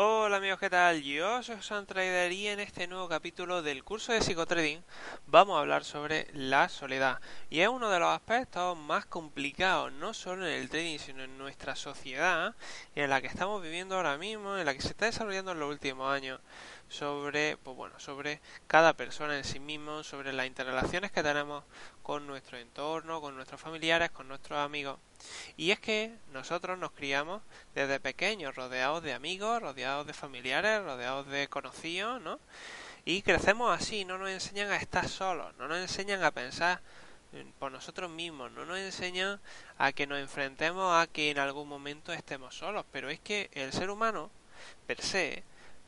Hola amigos, ¿qué tal? Yo soy Sam Trader y en este nuevo capítulo del curso de psicotrading vamos a hablar sobre la soledad. Y es uno de los aspectos más complicados, no solo en el trading, sino en nuestra sociedad, en la que estamos viviendo ahora mismo, en la que se está desarrollando en los últimos años, sobre, pues bueno, sobre cada persona en sí mismo, sobre las interrelaciones que tenemos con nuestro entorno, con nuestros familiares, con nuestros amigos. Y es que nosotros nos criamos desde pequeños, rodeados de amigos, rodeados de familiares, rodeados de conocidos, ¿no? Y crecemos así, no nos enseñan a estar solos, no nos enseñan a pensar por nosotros mismos, no nos enseñan a que nos enfrentemos a que en algún momento estemos solos, pero es que el ser humano, per se,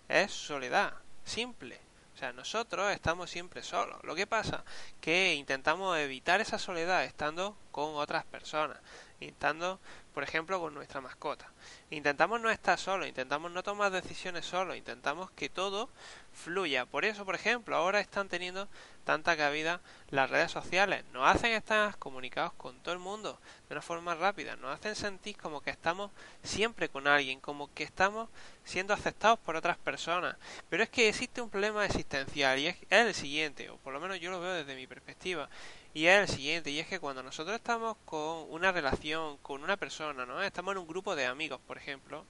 es soledad, simple. Sea, nosotros estamos siempre solos. Lo que pasa que intentamos evitar esa soledad estando con otras personas, intentando, por ejemplo, con nuestra mascota. Intentamos no estar solos, intentamos no tomar decisiones solos, intentamos que todo fluya. Por eso, por ejemplo, ahora están teniendo tanta cabida las redes sociales. Nos hacen estar comunicados con todo el mundo de una forma rápida. Nos hacen sentir como que estamos siempre con alguien, como que estamos siendo aceptados por otras personas. Pero es que existe un problema existencial y es el siguiente, o por lo menos yo lo veo desde mi perspectiva. Y es el siguiente, y es que cuando nosotros estamos con una relación, con una persona, ¿no? Estamos en un grupo de amigos, por ejemplo,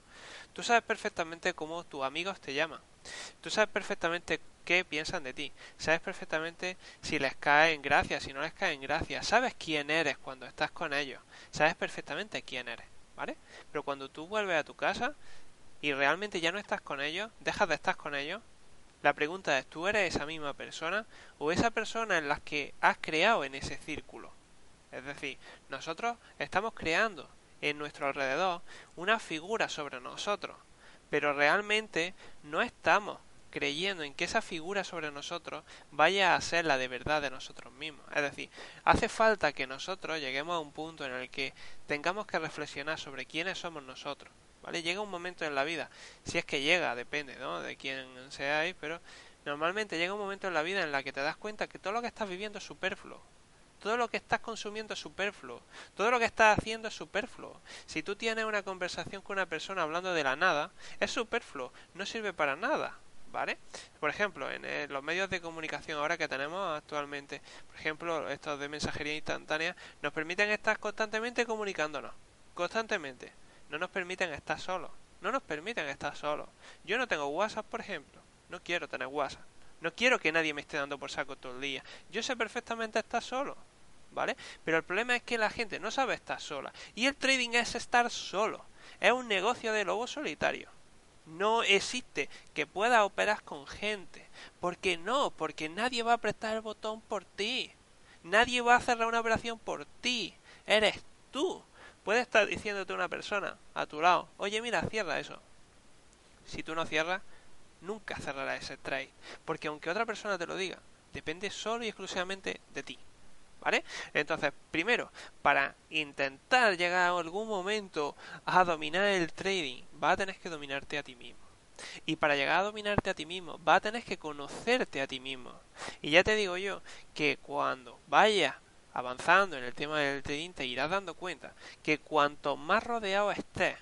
tú sabes perfectamente cómo tus amigos te llaman. Tú sabes perfectamente qué piensan de ti. Sabes perfectamente si les cae en gracia, si no les cae en gracia. Sabes quién eres cuando estás con ellos. Sabes perfectamente quién eres, ¿vale? Pero cuando tú vuelves a tu casa y realmente ya no estás con ellos, dejas de estar con ellos, la pregunta es, ¿tú eres esa misma persona o esa persona en la que has creado en ese círculo? Es decir, nosotros estamos creando en nuestro alrededor una figura sobre nosotros, pero realmente no estamos creyendo en que esa figura sobre nosotros vaya a ser la de verdad de nosotros mismos. Es decir, hace falta que nosotros lleguemos a un punto en el que tengamos que reflexionar sobre quiénes somos nosotros. ¿Vale? Llega un momento en la vida, si es que llega, depende, ¿no? De quién seáis, pero normalmente llega un momento en la vida en la que te das cuenta que todo lo que estás viviendo es superfluo. Todo lo que estás consumiendo es superfluo. Todo lo que estás haciendo es superfluo. Si tú tienes una conversación con una persona hablando de la nada, es superfluo. No sirve para nada. ¿Vale? Por ejemplo, en eh, los medios de comunicación ahora que tenemos actualmente, por ejemplo, estos de mensajería instantánea, nos permiten estar constantemente comunicándonos. Constantemente no nos permiten estar solos. No nos permiten estar solos. Yo no tengo WhatsApp, por ejemplo. No quiero tener WhatsApp. No quiero que nadie me esté dando por saco todo el día. Yo sé perfectamente estar solo. ¿Vale? Pero el problema es que la gente no sabe estar sola. Y el trading es estar solo. Es un negocio de lobo solitario. No existe que pueda operar con gente. ¿Por qué no? Porque nadie va a apretar el botón por ti. Nadie va a cerrar una operación por ti. Eres tú. Puede estar diciéndote una persona a tu lado, oye mira, cierra eso. Si tú no cierras, nunca cerrará ese trade. Porque aunque otra persona te lo diga, depende solo y exclusivamente de ti. ¿Vale? Entonces, primero, para intentar llegar a algún momento a dominar el trading, vas a tener que dominarte a ti mismo. Y para llegar a dominarte a ti mismo, vas a tener que conocerte a ti mismo. Y ya te digo yo que cuando vayas avanzando en el tema del trading te irás dando cuenta que cuanto más rodeado estés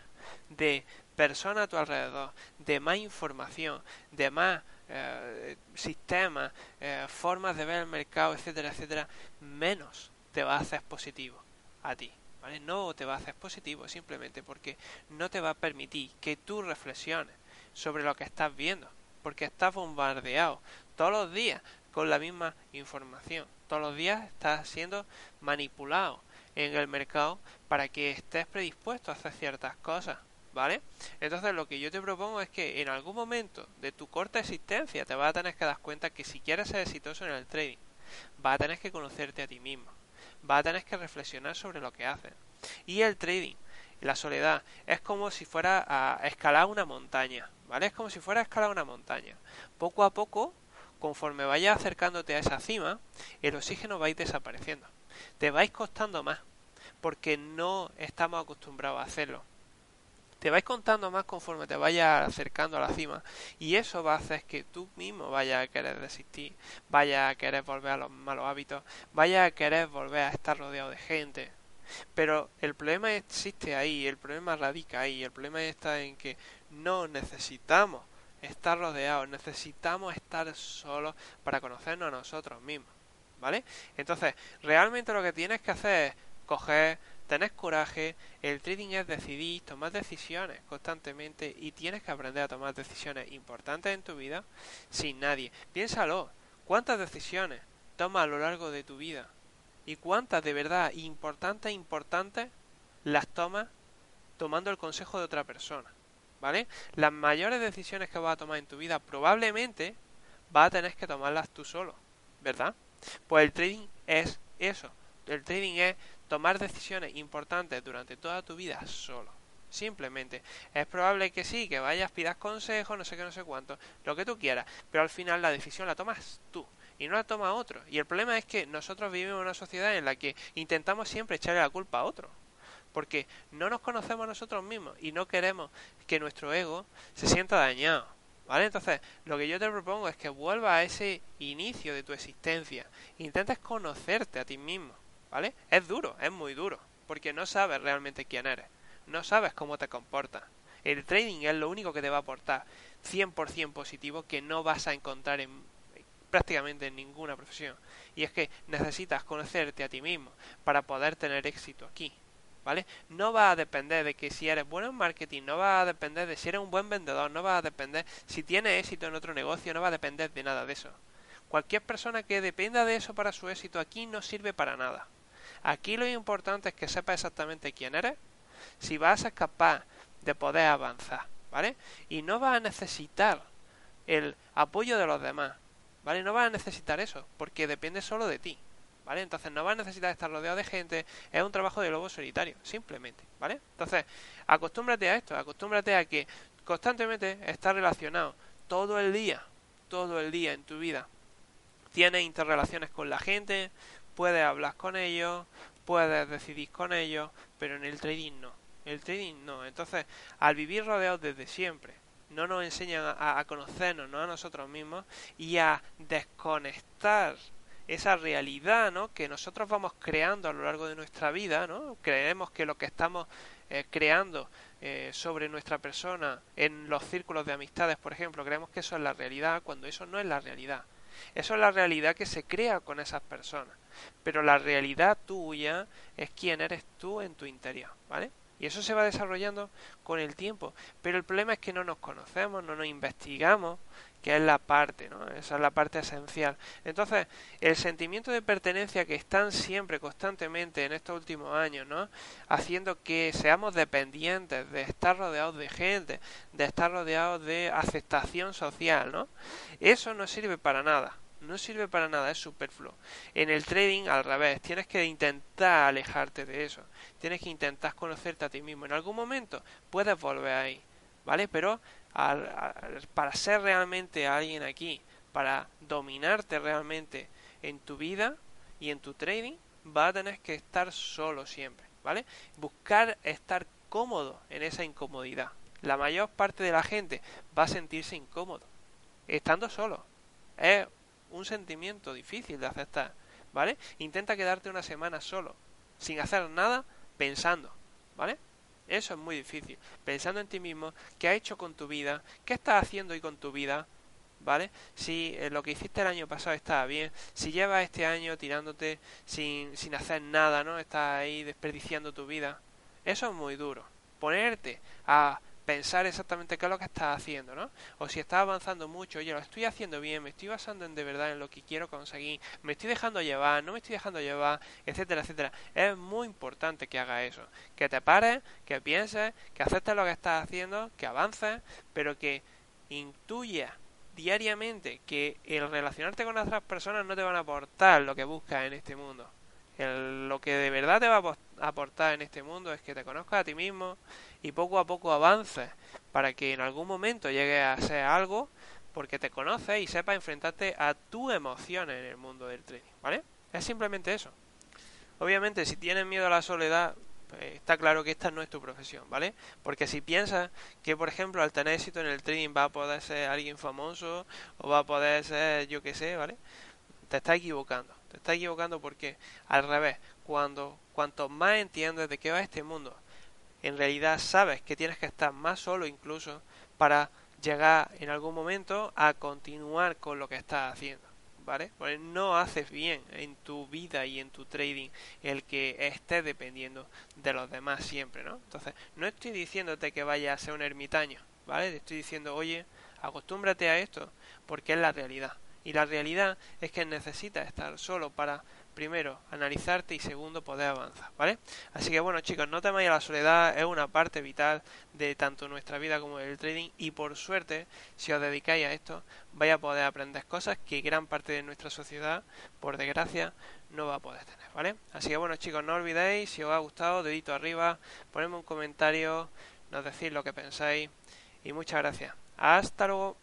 de personas a tu alrededor, de más información, de más eh, sistemas, eh, formas de ver el mercado, etcétera, etcétera, menos te va a hacer positivo a ti. ¿vale? No te va a hacer positivo simplemente porque no te va a permitir que tú reflexiones sobre lo que estás viendo, porque estás bombardeado todos los días con la misma información todos los días estás siendo manipulado en el mercado para que estés predispuesto a hacer ciertas cosas, ¿vale? Entonces lo que yo te propongo es que en algún momento de tu corta existencia te vas a tener que dar cuenta que si quieres ser exitoso en el trading, vas a tener que conocerte a ti mismo, vas a tener que reflexionar sobre lo que haces. Y el trading, la soledad, es como si fuera a escalar una montaña, ¿vale? Es como si fuera a escalar una montaña. Poco a poco conforme vayas acercándote a esa cima, el oxígeno va a ir desapareciendo. Te vais costando más, porque no estamos acostumbrados a hacerlo. te vais contando más conforme te vayas acercando a la cima y eso va a hacer que tú mismo vayas a querer desistir, vayas a querer volver a los malos hábitos, vayas a querer volver a estar rodeado de gente. Pero el problema existe ahí, el problema radica ahí, el problema está en que no necesitamos estar rodeados, necesitamos estar solos para conocernos a nosotros mismos, ¿vale? Entonces, realmente lo que tienes que hacer es coger, tener coraje, el trading es decidir, tomar decisiones constantemente y tienes que aprender a tomar decisiones importantes en tu vida sin nadie. Piénsalo, ¿cuántas decisiones tomas a lo largo de tu vida? ¿Y cuántas de verdad importantes, importantes las tomas tomando el consejo de otra persona? ¿Vale? Las mayores decisiones que vas a tomar en tu vida probablemente vas a tener que tomarlas tú solo, ¿verdad? Pues el trading es eso. El trading es tomar decisiones importantes durante toda tu vida solo. Simplemente. Es probable que sí, que vayas, pidas consejos, no sé qué, no sé cuánto, lo que tú quieras, pero al final la decisión la tomas tú y no la toma otro. Y el problema es que nosotros vivimos en una sociedad en la que intentamos siempre echarle la culpa a otro porque no nos conocemos nosotros mismos y no queremos que nuestro ego se sienta dañado. ¿Vale? Entonces, lo que yo te propongo es que vuelvas a ese inicio de tu existencia. Intentes conocerte a ti mismo. ¿Vale? Es duro, es muy duro, porque no sabes realmente quién eres. No sabes cómo te comportas. El trading es lo único que te va a aportar 100% positivo que no vas a encontrar en prácticamente en ninguna profesión. Y es que necesitas conocerte a ti mismo para poder tener éxito aquí. ¿Vale? No va a depender de que si eres bueno en marketing, no va a depender de si eres un buen vendedor, no va a depender si tienes éxito en otro negocio, no va a depender de nada de eso. Cualquier persona que dependa de eso para su éxito aquí no sirve para nada. Aquí lo importante es que sepas exactamente quién eres, si vas a ser capaz de poder avanzar, ¿vale? Y no vas a necesitar el apoyo de los demás, ¿vale? No vas a necesitar eso, porque depende solo de ti. ¿Vale? Entonces no vas a necesitar estar rodeado de gente, es un trabajo de lobo solitario, simplemente, ¿vale? Entonces, acostúmbrate a esto, acostúmbrate a que constantemente estás relacionado todo el día, todo el día en tu vida. Tienes interrelaciones con la gente, puedes hablar con ellos, puedes decidir con ellos, pero en el trading no. El trading no. Entonces, al vivir rodeados desde siempre, no nos enseñan a, a conocernos ¿no? a nosotros mismos y a desconectar esa realidad ¿no? que nosotros vamos creando a lo largo de nuestra vida, ¿no? creemos que lo que estamos eh, creando eh, sobre nuestra persona en los círculos de amistades, por ejemplo, creemos que eso es la realidad cuando eso no es la realidad. Eso es la realidad que se crea con esas personas. Pero la realidad tuya es quién eres tú en tu interior, ¿vale? Y eso se va desarrollando con el tiempo. Pero el problema es que no nos conocemos, no nos investigamos, que es la parte, ¿no? Esa es la parte esencial. Entonces, el sentimiento de pertenencia que están siempre, constantemente en estos últimos años, ¿no? Haciendo que seamos dependientes de estar rodeados de gente, de estar rodeados de aceptación social, ¿no? Eso no sirve para nada. No sirve para nada, es superfluo. En el trading, al revés, tienes que intentar alejarte de eso. Tienes que intentar conocerte a ti mismo. En algún momento puedes volver ahí, ¿vale? Pero para ser realmente alguien aquí, para dominarte realmente en tu vida y en tu trading, va a tener que estar solo siempre, ¿vale? Buscar estar cómodo en esa incomodidad. La mayor parte de la gente va a sentirse incómodo estando solo. Es un sentimiento difícil de aceptar, ¿vale? Intenta quedarte una semana solo, sin hacer nada, pensando, ¿vale? Eso es muy difícil. Pensando en ti mismo, qué has hecho con tu vida, qué estás haciendo hoy con tu vida, ¿vale? Si eh, lo que hiciste el año pasado estaba bien, si llevas este año tirándote sin, sin hacer nada, ¿no? Estás ahí desperdiciando tu vida. Eso es muy duro. Ponerte a pensar exactamente qué es lo que estás haciendo, ¿no? O si estás avanzando mucho, oye, lo estoy haciendo bien, me estoy basando en de verdad en lo que quiero conseguir, me estoy dejando llevar, no me estoy dejando llevar, etcétera, etcétera. Es muy importante que hagas eso, que te pares, que pienses, que aceptes lo que estás haciendo, que avances, pero que intuyas diariamente que el relacionarte con otras personas no te van a aportar lo que buscas en este mundo. lo que de verdad te va a aportar en este mundo es que te conozcas a ti mismo, y poco a poco avances para que en algún momento llegues a ser algo porque te conoces y sepas enfrentarte a tus emociones en el mundo del trading, ¿vale? Es simplemente eso. Obviamente, si tienes miedo a la soledad, eh, está claro que esta no es tu profesión, ¿vale? Porque si piensas que, por ejemplo, al tener éxito en el trading va a poder ser alguien famoso o va a poder ser, yo qué sé, ¿vale? Te estás equivocando. Te estás equivocando porque, al revés, cuando cuanto más entiendes de qué va este mundo, en realidad sabes que tienes que estar más solo incluso para llegar en algún momento a continuar con lo que estás haciendo. ¿Vale? No haces bien en tu vida y en tu trading el que estés dependiendo de los demás siempre, ¿no? Entonces, no estoy diciéndote que vayas a ser un ermitaño, ¿vale? Te estoy diciendo, oye, acostúmbrate a esto, porque es la realidad. Y la realidad es que necesitas estar solo para primero, analizarte y segundo, poder avanzar, ¿vale? Así que bueno chicos, no temáis la soledad, es una parte vital de tanto nuestra vida como del trading y por suerte, si os dedicáis a esto, vais a poder aprender cosas que gran parte de nuestra sociedad, por desgracia, no va a poder tener, ¿vale? Así que bueno chicos, no olvidéis, si os ha gustado, dedito arriba, ponedme un comentario, nos decís lo que pensáis y muchas gracias. Hasta luego.